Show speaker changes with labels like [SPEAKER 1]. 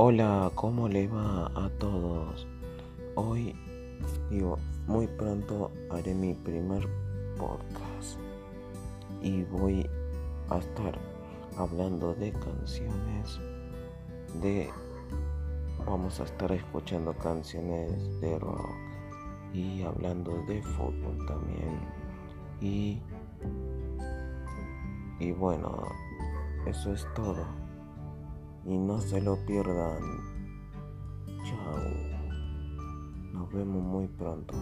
[SPEAKER 1] Hola, ¿cómo le va a todos? Hoy, digo, muy pronto haré mi primer podcast y voy a estar hablando de canciones, de... Vamos a estar escuchando canciones de rock y hablando de fútbol también. Y, y bueno, eso es todo. Y no se lo pierdan. Chao. Nos vemos muy pronto.